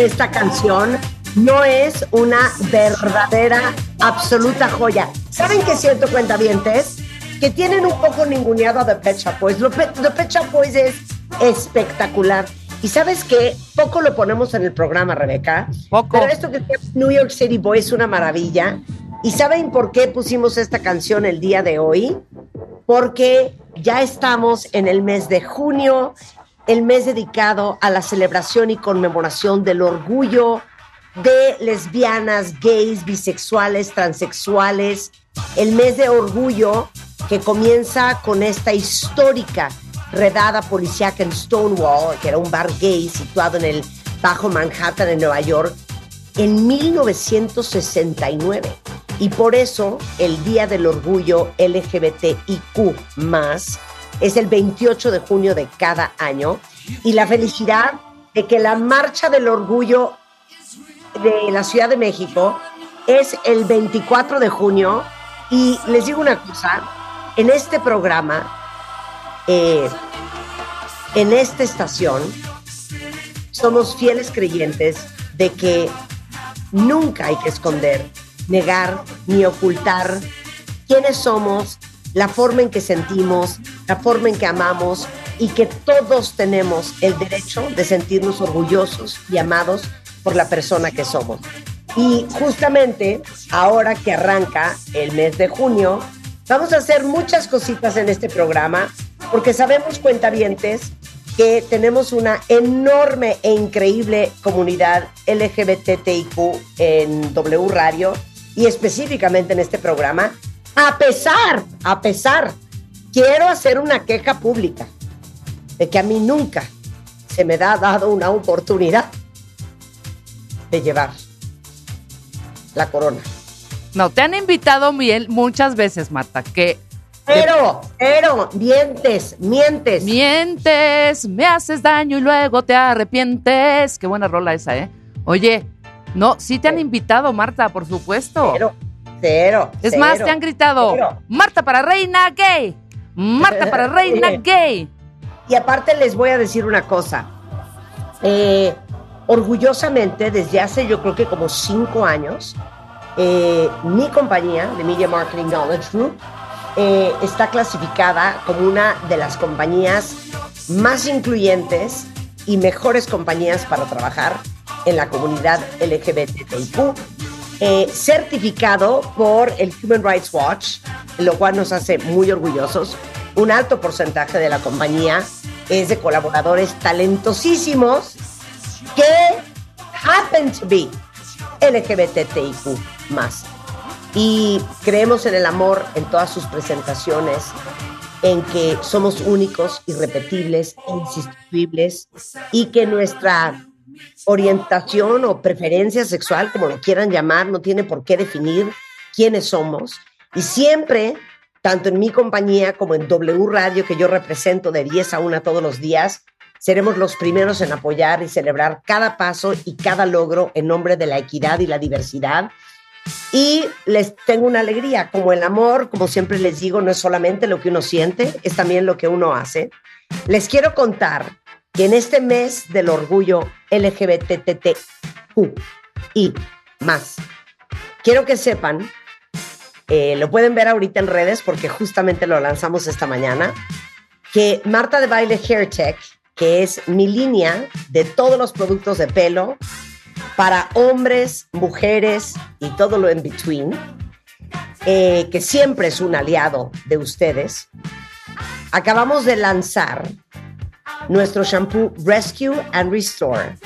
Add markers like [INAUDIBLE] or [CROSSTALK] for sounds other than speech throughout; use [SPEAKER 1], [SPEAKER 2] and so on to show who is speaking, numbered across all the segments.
[SPEAKER 1] Esta canción no es una verdadera, absoluta joya. ¿Saben qué siento, cuentavientes? Que tienen un poco ninguneado a The Pet Shop Boys. Lo Pe- The Pet Shop Boys es espectacular. Y ¿sabes qué? Poco lo ponemos en el programa, Rebeca.
[SPEAKER 2] Poco.
[SPEAKER 1] Pero esto que llama New York City Boy es una maravilla. ¿Y saben por qué pusimos esta canción el día de hoy? Porque ya estamos en el mes de junio, el mes dedicado a la celebración y conmemoración del orgullo de lesbianas, gays, bisexuales, transexuales, el mes de orgullo que comienza con esta histórica redada policíaca en Stonewall, que era un bar gay situado en el Bajo Manhattan en Nueva York, en 1969. Y por eso el Día del Orgullo LGBTIQ es el 28 de junio de cada año. Y la felicidad de que la Marcha del Orgullo de la Ciudad de México es el 24 de junio. Y les digo una cosa, en este programa, eh, en esta estación, somos fieles creyentes de que nunca hay que esconder, negar ni ocultar quiénes somos, la forma en que sentimos, la forma en que amamos y que todos tenemos el derecho de sentirnos orgullosos y amados por la persona que somos. Y justamente ahora que arranca el mes de junio, vamos a hacer muchas cositas en este programa porque sabemos cuentavientes que tenemos una enorme e increíble comunidad LGBTIQ en W Radio y específicamente en este programa. A pesar, a pesar, quiero hacer una queja pública de que a mí nunca se me ha dado una oportunidad de llevar la corona.
[SPEAKER 2] No, te han invitado, Miel, muchas veces, Marta, que
[SPEAKER 1] Pero, pero, mientes, mientes.
[SPEAKER 2] Mientes, me haces daño y luego te arrepientes. Qué buena rola esa, ¿eh? Oye, no, sí te han invitado, Marta, por supuesto.
[SPEAKER 1] Cero, cero.
[SPEAKER 2] es
[SPEAKER 1] cero,
[SPEAKER 2] más, te han gritado,
[SPEAKER 1] cero.
[SPEAKER 2] Marta para reina gay. Marta para [LAUGHS] reina gay.
[SPEAKER 1] Y aparte les voy a decir una cosa. Eh, orgullosamente, desde hace yo creo que como cinco años, eh, mi compañía, de Media Marketing Knowledge Group, eh, está clasificada como una de las compañías más incluyentes y mejores compañías para trabajar en la comunidad LGBTIQ, eh, certificado por el Human Rights Watch, lo cual nos hace muy orgullosos. Un alto porcentaje de la compañía es de colaboradores talentosísimos que happen to be LGBTIQ más. Y creemos en el amor en todas sus presentaciones, en que somos únicos, irrepetibles, insustituibles y que nuestra orientación o preferencia sexual, como lo quieran llamar, no tiene por qué definir quiénes somos. Y siempre, tanto en mi compañía como en W Radio, que yo represento de 10 a 1 todos los días, seremos los primeros en apoyar y celebrar cada paso y cada logro en nombre de la equidad y la diversidad. Y les tengo una alegría, como el amor, como siempre les digo, no es solamente lo que uno siente, es también lo que uno hace. Les quiero contar que en este mes del orgullo LGBTTQ y más, quiero que sepan, eh, lo pueden ver ahorita en redes porque justamente lo lanzamos esta mañana, que Marta de Baile Hair Tech, que es mi línea de todos los productos de pelo para hombres, mujeres y todo lo en between, eh, que siempre es un aliado de ustedes, acabamos de lanzar nuestro shampoo Rescue and Restore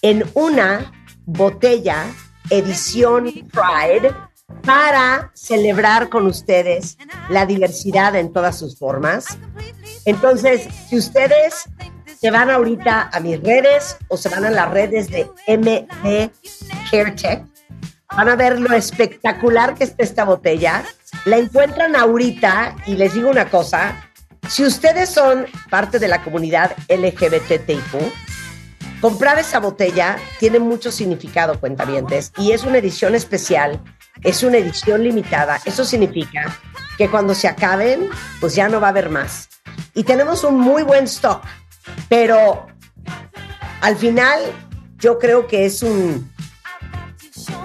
[SPEAKER 1] en una botella edición Pride para celebrar con ustedes la diversidad en todas sus formas. Entonces, si ustedes se van ahorita a mis redes o se van a las redes de MD CareTech, van a ver lo espectacular que está esta botella. La encuentran ahorita y les digo una cosa, si ustedes son parte de la comunidad LGBTIQ, comprar esa botella tiene mucho significado, cuentavientes, y es una edición especial, es una edición limitada. Eso significa que cuando se acaben, pues ya no va a haber más. Y tenemos un muy buen stock, pero al final yo creo que es un,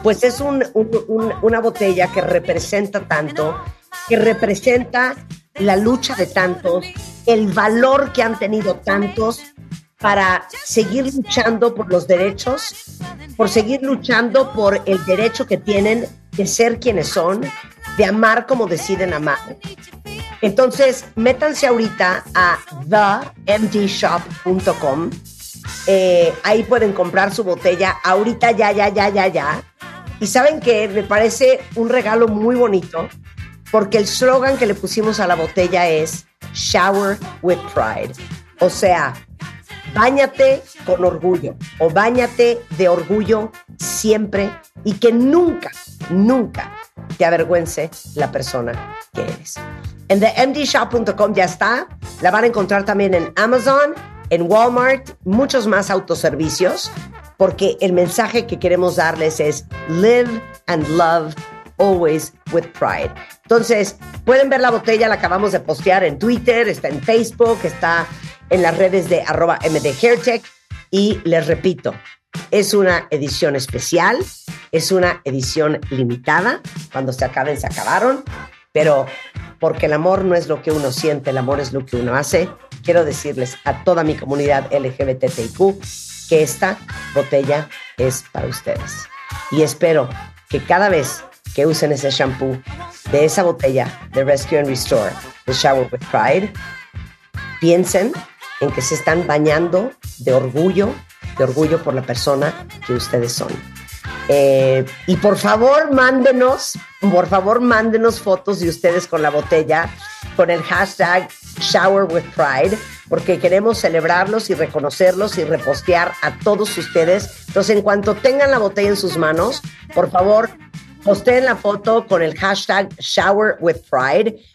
[SPEAKER 1] pues es un- un- un- una botella que representa tanto, que representa la lucha de tantos, el valor que han tenido tantos para seguir luchando por los derechos, por seguir luchando por el derecho que tienen de ser quienes son, de amar como deciden amar. Entonces, métanse ahorita a themdshop.com. Eh, ahí pueden comprar su botella ahorita, ya, ya, ya, ya, ya. Y saben que me parece un regalo muy bonito porque el slogan que le pusimos a la botella es Shower with Pride. O sea, báñate con orgullo o báñate de orgullo siempre y que nunca, nunca te avergüence la persona que eres. En themdshop.com ya está. La van a encontrar también en Amazon, en Walmart, muchos más autoservicios, porque el mensaje que queremos darles es live and love always with pride. Entonces, pueden ver la botella, la acabamos de postear en Twitter, está en Facebook, está en las redes de arroba mdhairtech y les repito, es una edición especial, es una edición limitada, cuando se acaben se acabaron, pero porque el amor no es lo que uno siente, el amor es lo que uno hace, quiero decirles a toda mi comunidad LGBTIQ que esta botella es para ustedes. Y espero que cada vez que usen ese shampoo de esa botella de Rescue and Restore, de Shower with Pride, piensen en que se están bañando de orgullo, de orgullo por la persona que ustedes son. Eh, y por favor, mándenos, por favor, mándenos fotos de ustedes con la botella, con el hashtag Shower with Pride, porque queremos celebrarlos y reconocerlos y repostear a todos ustedes. Entonces, en cuanto tengan la botella en sus manos, por favor, posteen la foto con el hashtag Shower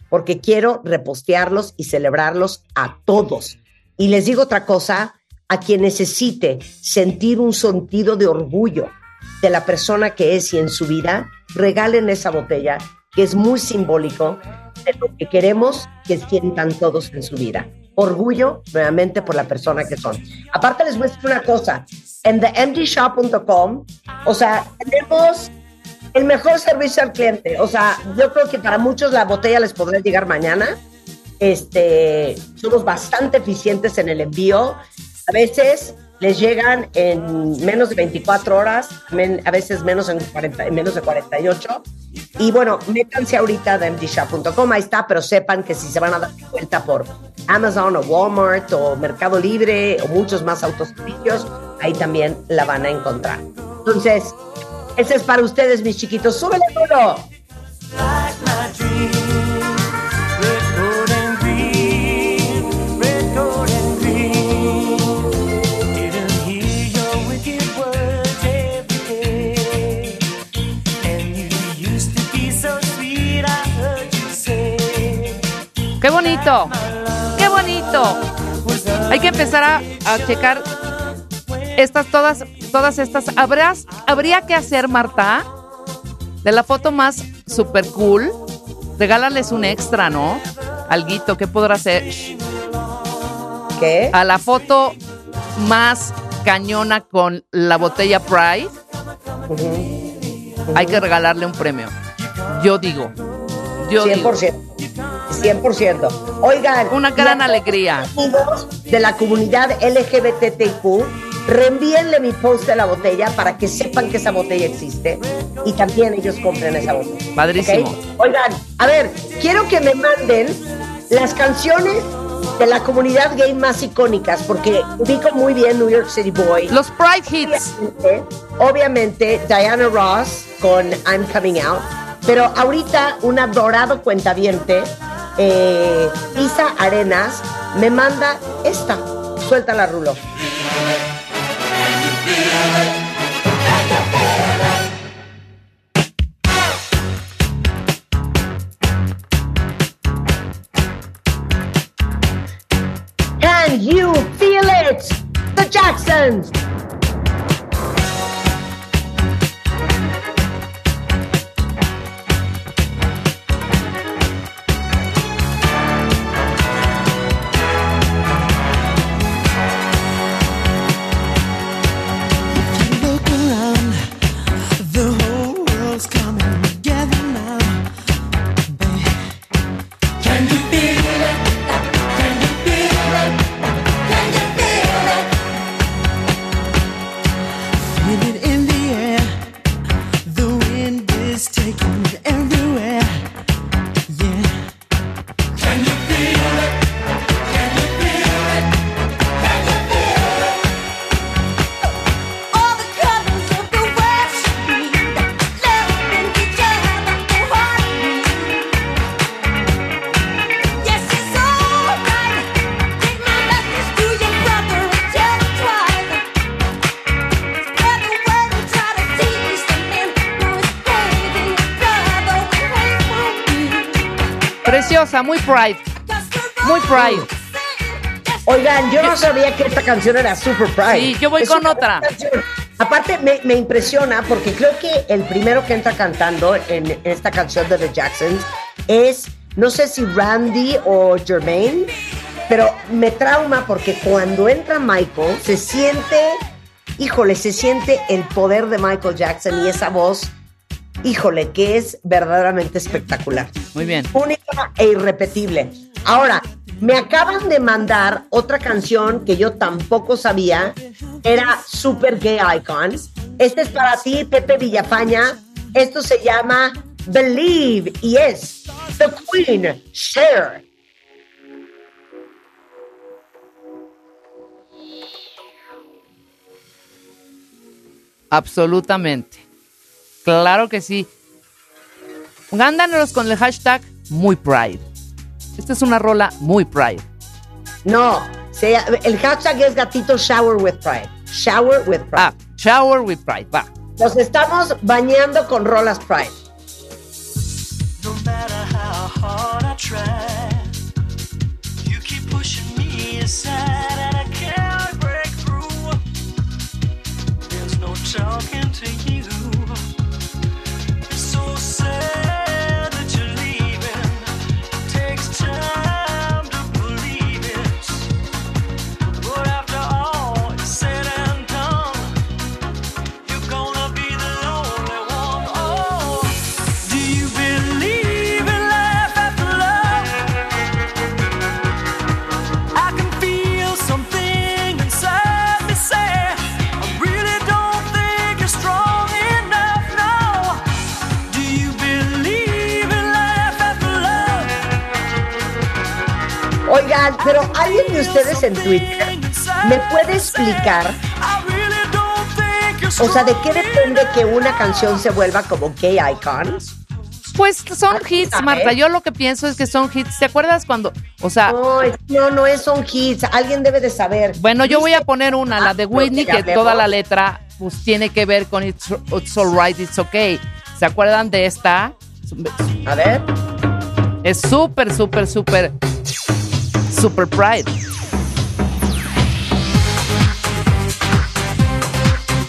[SPEAKER 1] porque quiero repostearlos y celebrarlos a todos. Y les digo otra cosa, a quien necesite sentir un sentido de orgullo de la persona que es y en su vida, regalen esa botella, que es muy simbólico de lo que queremos que sientan todos en su vida. Orgullo, nuevamente, por la persona que son. Aparte, les voy a decir una cosa. En themdshop.com, o sea, tenemos el mejor servicio al cliente. O sea, yo creo que para muchos la botella les podrá llegar mañana. Este, somos bastante eficientes en el envío. A veces les llegan en menos de 24 horas, a veces menos, en 40, en menos de 48. Y bueno, métanse ahorita a mdshop.com, ahí está, pero sepan que si se van a dar vuelta por Amazon o Walmart o Mercado Libre o muchos más autoservicios, ahí también la van a encontrar. Entonces, ese es para ustedes, mis chiquitos. ¡Súbele
[SPEAKER 3] say.
[SPEAKER 2] ¡Qué bonito! ¡Qué bonito! Hay que empezar a, a checar estas, todas, todas estas. ¿Habrás, habría que hacer, Marta, de la foto más super cool, regálales un extra, ¿no? Alguito, ¿qué podrá hacer?
[SPEAKER 1] ¿Qué?
[SPEAKER 2] A la foto más cañona con la botella Pride, hay que regalarle un premio. Yo digo. Yo digo.
[SPEAKER 1] 100%. 100%. Oigan.
[SPEAKER 2] Una gran alegría.
[SPEAKER 1] De la comunidad LGBTQ, reenvíenle mi post de la botella para que sepan que esa botella existe y también ellos compren esa botella.
[SPEAKER 2] Padrísimo.
[SPEAKER 1] ¿ok? Oigan, a ver, quiero que me manden las canciones de la comunidad gay más icónicas, porque ubico muy bien New York City Boy.
[SPEAKER 2] Los Pride Hits.
[SPEAKER 1] Obviamente, obviamente, Diana Ross con I'm Coming Out, pero ahorita un adorado cuentaviente, eh, Isa Arenas, me manda esta. Suéltala, Rulo. Can you feel it? The Jacksons.
[SPEAKER 2] Preciosa, muy Pride. Muy Pride.
[SPEAKER 1] Oigan, yo no sabía que esta canción era Super Pride.
[SPEAKER 2] Sí, yo voy
[SPEAKER 1] Es
[SPEAKER 2] con otra.
[SPEAKER 1] canción. Aparte, me, me impresiona porque creo que el primero que entra cantando en esta canción de The Jacksons es, no sé si Randy o Jermaine, pero me trauma porque cuando entra Michael se siente, híjole, se siente el poder de Michael Jackson y esa voz, híjole, que es verdaderamente espectacular
[SPEAKER 2] Muy bien.
[SPEAKER 1] única e irrepetible. Ahora, me acaban de mandar otra canción que yo tampoco sabía, era Super Gay Icon. Este es para ti, Pepe Villafaña. Esto se llama Believe y es The Queen, Cher.
[SPEAKER 2] Absolutamente. Claro que sí. Gándanos con el hashtag muy Pride. Esta es una rola muy Pride.
[SPEAKER 1] No, se- el hashtag es gatito Shower with Pride. Shower with Pride.
[SPEAKER 2] Ah, Shower with Pride. Va.
[SPEAKER 1] Nos estamos bañando con rolas Pride.
[SPEAKER 3] No matter how hard I
[SPEAKER 4] try.
[SPEAKER 1] Pero alguien de ustedes en Twitter me puede explicar, o sea, de qué depende que una canción se vuelva como gay icon.
[SPEAKER 2] Pues son
[SPEAKER 1] Ah,
[SPEAKER 2] hits. Marta. Yo lo que pienso es que son hits. ¿Te acuerdas cuando, o sea,
[SPEAKER 1] No, no, no es son hits. Alguien debe de saber.
[SPEAKER 2] bueno, yo voy a poner una, la de Whitney,
[SPEAKER 1] que
[SPEAKER 2] toda la letra pues tiene que ver con It's, It's Alright, It's Okay. ¿Se acuerdan de esta?
[SPEAKER 1] A ver.
[SPEAKER 2] Es súper, súper, súper, súper pride.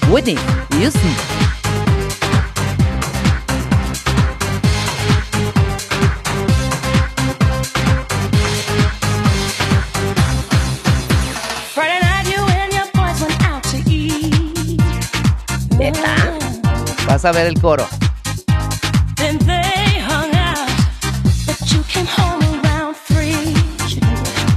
[SPEAKER 2] Whitney Houston.
[SPEAKER 5] Friday night, you and your boys went out to eat.
[SPEAKER 1] Neta.
[SPEAKER 2] Vas a ver el coro.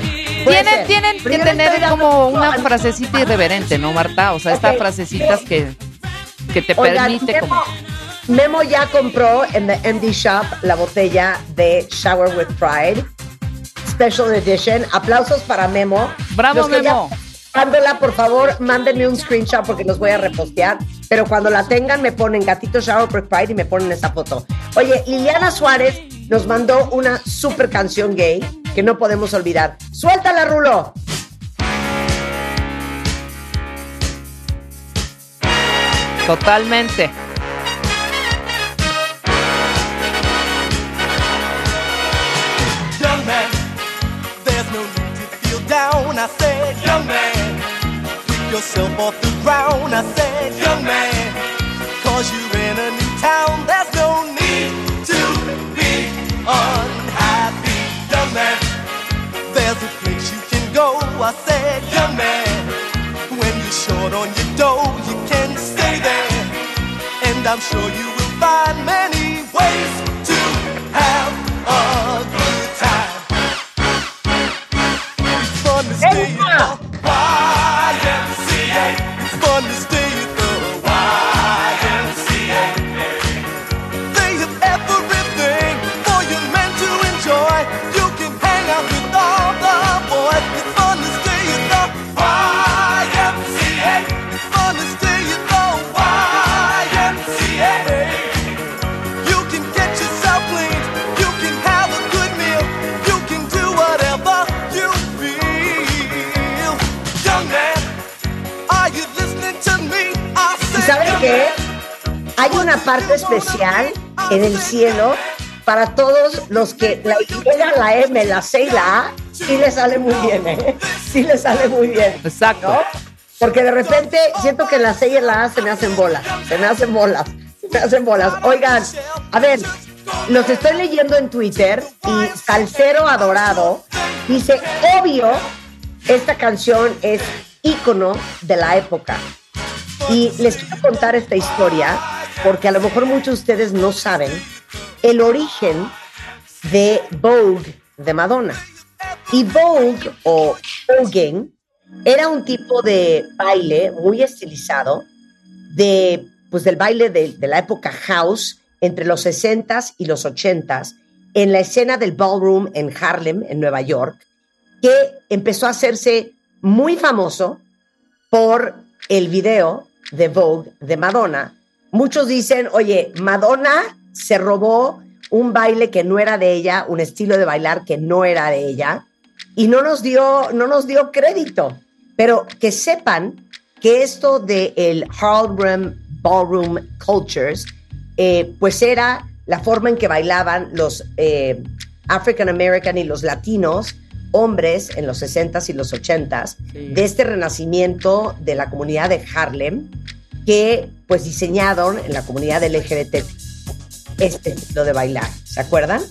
[SPEAKER 1] ser.
[SPEAKER 2] Tienen,
[SPEAKER 1] ser.
[SPEAKER 2] tienen que
[SPEAKER 1] Primero
[SPEAKER 2] tener como una frasecita irreverente, ¿no, Marta? O sea, estas frasecitas que, que te
[SPEAKER 1] Oigan,
[SPEAKER 2] permite
[SPEAKER 1] Memo,
[SPEAKER 2] como...
[SPEAKER 1] Memo ya compró en The MD Shop la botella de Shower with Pride Special Edition. Aplausos para Memo.
[SPEAKER 2] Bravo, Memo.
[SPEAKER 1] Por favor, mándenme un screenshot porque los voy a repostear. Pero cuando la tengan, me ponen gatito Shower with Pride y me ponen esa foto. Oye, Liliana Suárez nos mandó una super canción gay que no podemos olvidar. ¡Suéltala, Rulo!
[SPEAKER 2] Totalmente.
[SPEAKER 4] Young man, there's no need to feel down. I said, young man, pick yourself off the ground. I said, young man, I said, young man, when you're short on your dough, you can stay there. And I'm sure you will find many ways
[SPEAKER 1] Hay una parte especial en el cielo para todos los que la Y, la M, la C y la A, sí le sale muy bien, ¿eh? Sí le sale muy bien.
[SPEAKER 2] Exacto.
[SPEAKER 1] ¿no? Porque de repente siento que la C y la A se me hacen bolas, se me hacen bolas, se me hacen bolas. Oigan, a ver, los estoy leyendo en Twitter y Salcero Adorado dice, obvio, esta canción es ícono de la época. Y les quiero contar esta historia porque a lo mejor muchos de ustedes no saben el origen de Vogue de Madonna. Y Vogue o voguing era un tipo de baile muy estilizado de pues del baile de, de la época house entre los 60s y los 80s en la escena del ballroom en Harlem, en Nueva York, que empezó a hacerse muy famoso por el video de Vogue de Madonna. Muchos dicen, oye, Madonna se robó un baile que no era de ella, un estilo de bailar que no era de ella, y no nos dio, no nos dio crédito. Pero que sepan que esto de el Harlem Ballroom Cultures, eh, pues era la forma en que bailaban los eh, African American y los latinos hombres en los 60s y los 80s de este renacimiento de la comunidad de Harlem que pues diseñaron en la comunidad LGBT este estilo de bailar. ¿Se acuerdan?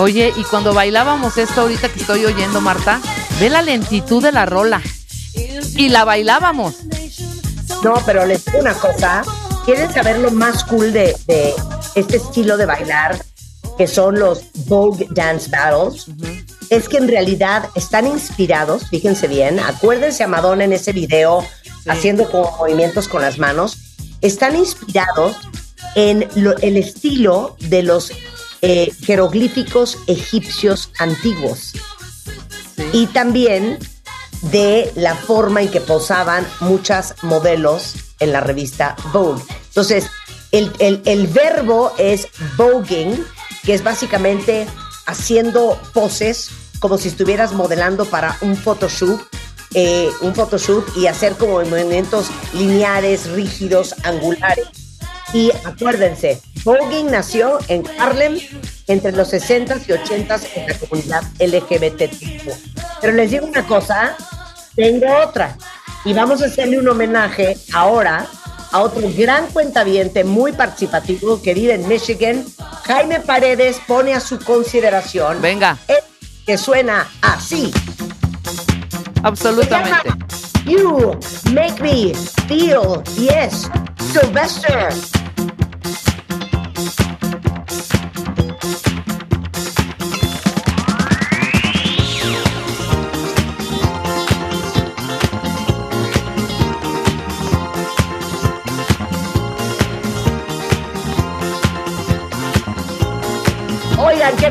[SPEAKER 2] Oye, y cuando bailábamos esto ahorita que estoy oyendo, Marta, ve la lentitud de la rola. Y la bailábamos.
[SPEAKER 1] No, pero les digo una cosa. ¿Quieren saber lo más cool de, de este estilo de bailar que son los Vogue Dance Battles? Es que en realidad están inspirados, fíjense bien, acuérdense a Madonna en ese video haciendo como movimientos con las manos, están inspirados en lo- el estilo de los eh, jeroglíficos egipcios antiguos y también de la forma en que posaban muchas modelos en la revista Vogue. Entonces, el, el- el verbo es voguing, que es básicamente haciendo poses como si estuvieras modelando para un photoshoot, eh, un photoshoot y hacer como movimientos lineares, rígidos, angulares. Y acuérdense, voguing nació en Harlem entre los 60s y 80s en la comunidad LGBT. Pero les digo una cosa, tengo otra. Y vamos a hacerle un homenaje ahora a otro gran cuentaviente muy participativo que vive en Michigan. Jaime Paredes pone a su consideración
[SPEAKER 2] Venga,
[SPEAKER 1] que suena así.
[SPEAKER 2] absolutamente.
[SPEAKER 1] You make me feel, yes, Sylvester.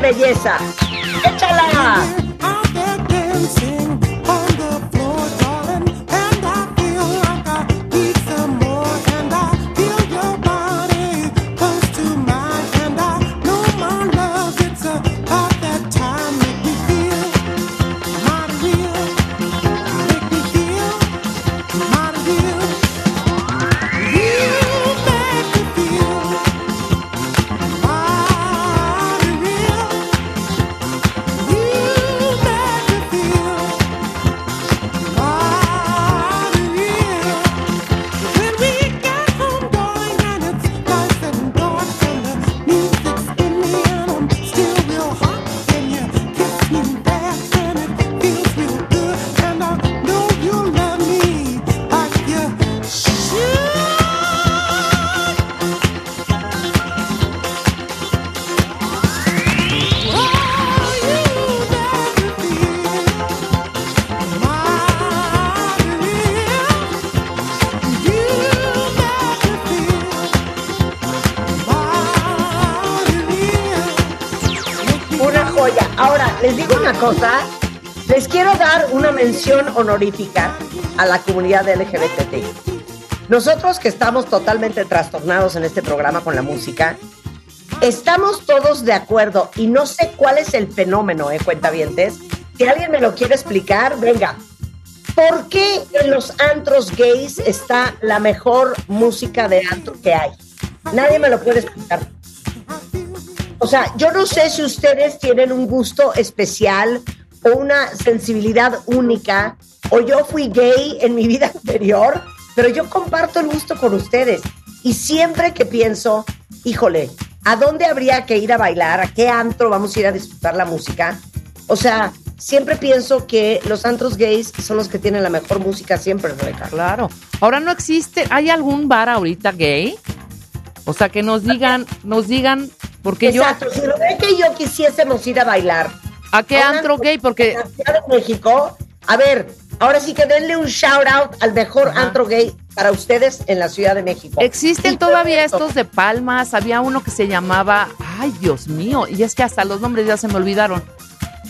[SPEAKER 1] Belleza. Échala. Honorífica a la comunidad LGBT. Nosotros que estamos totalmente trastornados en este programa con la música, estamos todos de acuerdo y no sé cuál es el fenómeno, ¿eh, cuentavientes? Si alguien me lo quiere explicar, venga. ¿Por qué en los antros gays está la mejor música de antro que hay? Nadie me lo puede explicar. O sea, yo no sé si ustedes tienen un gusto especial o una sensibilidad única, o yo fui gay en mi vida [LAUGHS] anterior, pero yo comparto el gusto con ustedes. Y siempre que pienso, híjole, ¿a dónde habría que ir a bailar? ¿A qué antro vamos a ir a disfrutar la música? O sea, siempre pienso que los antros gays son los que tienen la mejor música siempre, Rebeca.
[SPEAKER 2] Claro. Ahora no existe, ¿hay algún bar ahorita gay? O sea, que nos digan, nos digan, porque
[SPEAKER 1] Exacto, si Rebeca y yo quisiésemos ir a bailar
[SPEAKER 2] yo, ¿a qué antro gay? Porque
[SPEAKER 1] en la Ciudad de México, a ver, ahora sí que denle un shout out al mejor antro gay para ustedes en la Ciudad de México.
[SPEAKER 2] existen todavía estos de palmas, había uno que se llamaba, ay Dios mío, y es que hasta los nombres ya se me olvidaron,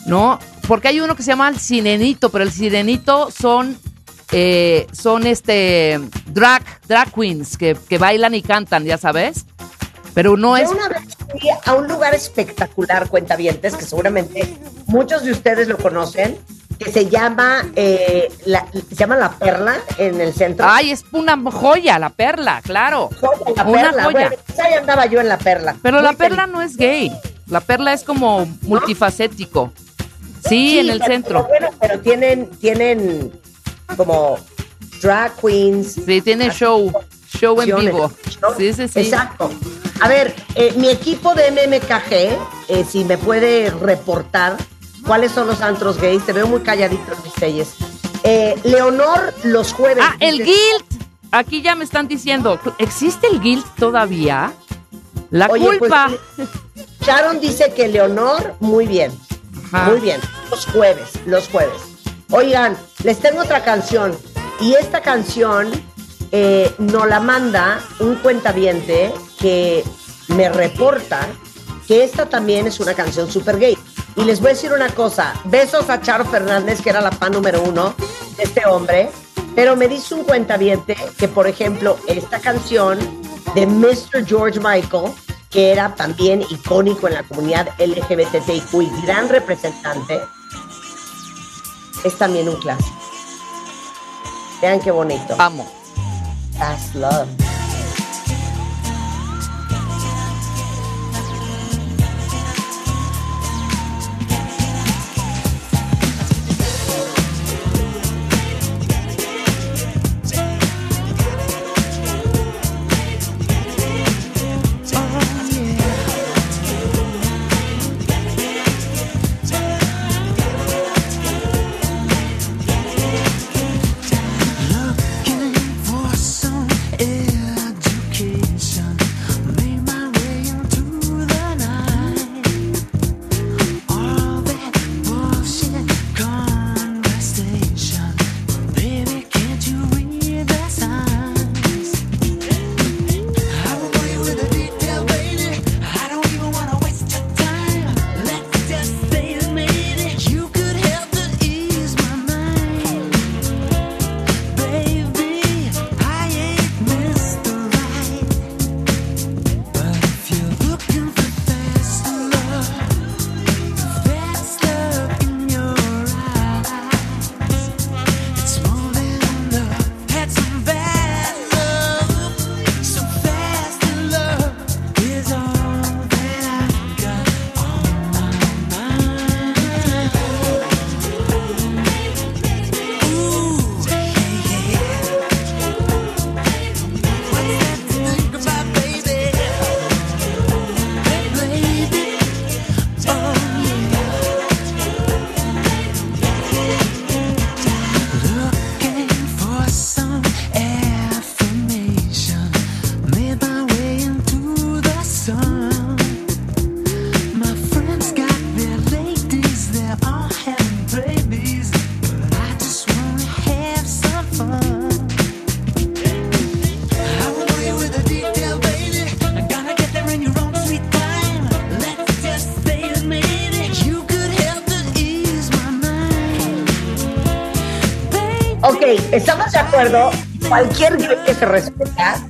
[SPEAKER 2] ¿no? Porque hay uno que se llama el Sirenito, pero el Sirenito son, eh, son este, drag, drag queens que, que bailan y cantan, ya sabes, pero no
[SPEAKER 1] Yo
[SPEAKER 2] es...
[SPEAKER 1] una vez fui a un lugar espectacular, cuentavientes, que seguramente muchos de ustedes lo conocen, que se llama, eh, la, se llama La Perla en el centro.
[SPEAKER 2] Ay, es una joya, la perla, claro.
[SPEAKER 1] Joya, la
[SPEAKER 2] una
[SPEAKER 1] Perla.
[SPEAKER 2] joya.
[SPEAKER 1] Bueno, pues ahí andaba yo en La Perla.
[SPEAKER 2] Pero
[SPEAKER 1] Muy
[SPEAKER 2] la perla no es gay. La perla es como multifacético. Sí, en el
[SPEAKER 1] pero-
[SPEAKER 2] centro.
[SPEAKER 1] pero bueno, pero tienen, tienen como drag queens.
[SPEAKER 2] Sí, tiene show. Show en vivo.
[SPEAKER 1] ¿no?
[SPEAKER 2] Sí, sí, sí.
[SPEAKER 1] Exacto. A ver, eh, mi equipo de MMKG, eh, si me puede reportar cuáles son los antros gays, te veo muy calladito, Luis Telles. Eh, Leonor, los jueves.
[SPEAKER 2] Ah, el guild. Aquí ya me están diciendo, ¿existe el guild todavía? La
[SPEAKER 1] Oye, pues,
[SPEAKER 2] culpa.
[SPEAKER 1] Sharon dice que Leonor, muy bien.
[SPEAKER 2] Ajá.
[SPEAKER 1] Muy bien. Los jueves, los jueves. Oigan, les tengo otra canción. Y esta canción eh, nos la manda un cuentaviente que me reporta que esta también es una canción super gay. Y les voy a decir una cosa. Besos a Charo Fernández, que era la fan número uno de este hombre. Pero me dice un cuentaviente que, por ejemplo, esta canción de Mr. George Michael, que era también icónico en la comunidad LGBTIQ y gran representante, es también un clásico. Vean qué bonito.
[SPEAKER 2] Amo.
[SPEAKER 1] That's love. Estamos de acuerdo. Cualquier gay que se respeta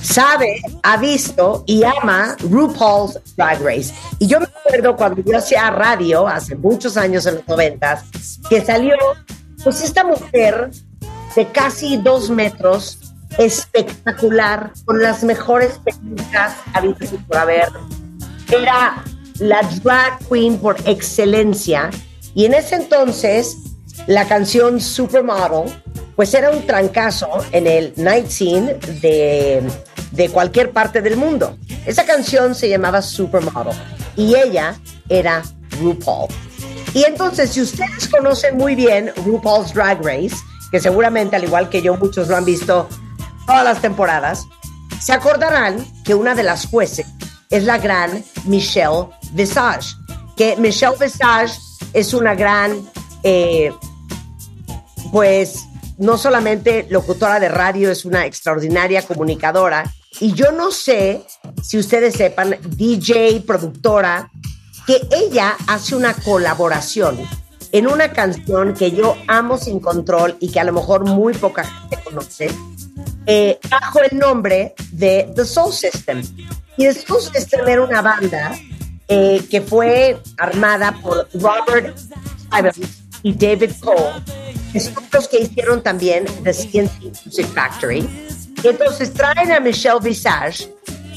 [SPEAKER 1] sabe, ha visto y ama RuPaul's Drag Race. Y yo me acuerdo cuando yo hacía radio, hace muchos años en los noventas, que salió, pues esta mujer de casi dos metros, espectacular, con las mejores técnicas habidas y por haber. Era la drag queen por excelencia. Y en ese entonces, la canción Supermodel, pues era un trancazo en el night scene de, de cualquier parte del mundo. Esa canción se llamaba Supermodel y ella era RuPaul. Y entonces, si ustedes conocen muy bien RuPaul's Drag Race, que seguramente al igual que yo muchos lo han visto todas las temporadas, se acordarán que una de las jueces es la gran Michelle Visage, que Michelle Visage es una gran, eh, pues, no solamente locutora de radio, es una extraordinaria comunicadora. Y yo no sé si ustedes sepan, DJ, productora, que ella hace una colaboración en una canción que yo amo sin control y que a lo mejor muy poca gente conoce, eh, bajo el nombre de The Soul System. Y The Soul System era una banda eh, que fue armada por Robert Stevens y David Cole, que son los que hicieron también The CNC Music Factory. Y entonces traen a Michelle Visage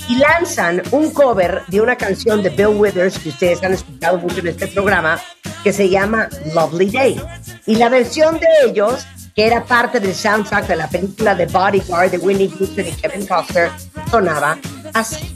[SPEAKER 1] y lanzan un cover de una canción de Bill Withers que ustedes han escuchado mucho en este programa, que se llama Lovely Day. Y la versión de ellos, que era parte del soundtrack de la película The Bodyguard de Whitney Houston y Kevin Costner, sonaba así.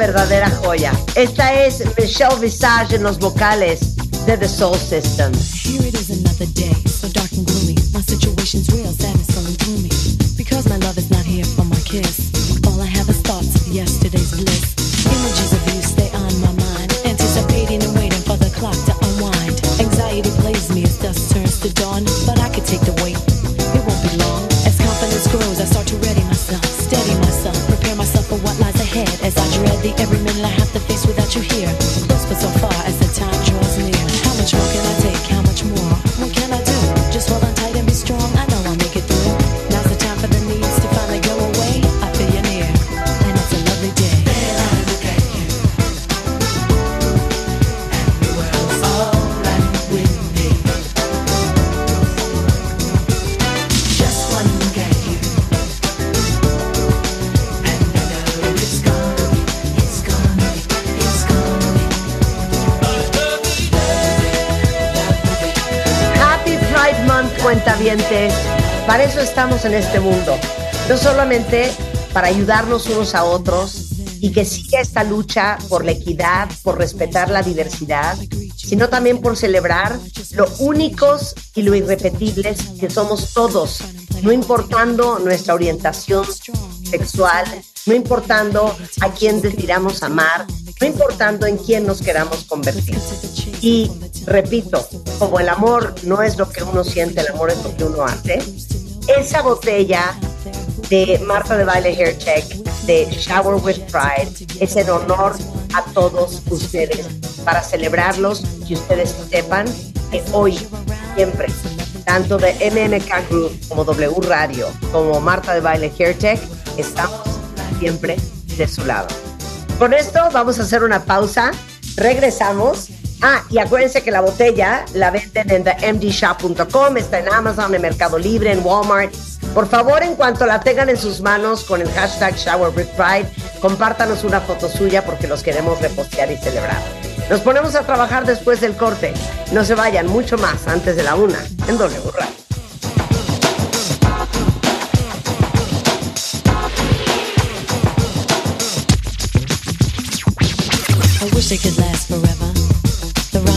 [SPEAKER 1] Verdadera joya? Esta es Michelle Visage en los vocales de The Soul System.
[SPEAKER 6] Here it is another day, so dark and gloomy. My situation's real, sad and so gloomy. Because my love is not here for my kiss. All I have is thoughts of yesterday's bliss. Images of you stay on my mind, anticipating and waiting for the clock to unwind. Anxiety plays me as turns to dawn, but the every minute I have to face without you here.
[SPEAKER 1] Para eso estamos en este mundo. No solamente para ayudarnos unos a otros y que siga esta lucha por la equidad, por respetar la diversidad, sino también por celebrar lo únicos y lo irrepetibles que somos todos, no importando nuestra orientación sexual, no importando a quién decidamos amar, no importando en quién nos queramos convertir. Y repito, como el amor no es lo que uno siente, el amor es lo que uno hace, esa botella de Marta de Baile Hair Check de Shower with Pride es en honor a todos ustedes para celebrarlos y ustedes sepan que hoy, siempre, tanto de MMK Group como W Radio como Marta de Baile Hair Tech, estamos siempre de su lado. Con esto vamos a hacer una pausa, regresamos. Ah, y acuérdense que la botella la venden en themdshop.com, está en Amazon, en Mercado Libre, en Walmart. Por favor, en cuanto la tengan en sus manos con el hashtag Shower compártanos una foto suya porque los queremos repostear y celebrar. Nos ponemos a trabajar después del corte. No se vayan mucho más antes de la una en W Radio.
[SPEAKER 6] I wish it could last forever.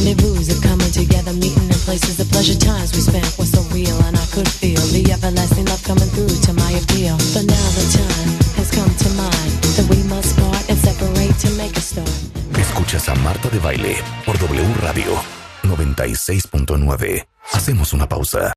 [SPEAKER 6] Rendezvous of coming together, meeting in places. The pleasure times we spent were so real, and I could feel the everlasting love coming through to my appeal. But now the time has come to mind that we must part and separate to make a start.
[SPEAKER 7] Escuchas a Marta de Baile por W Radio 96.9. Hacemos una pausa.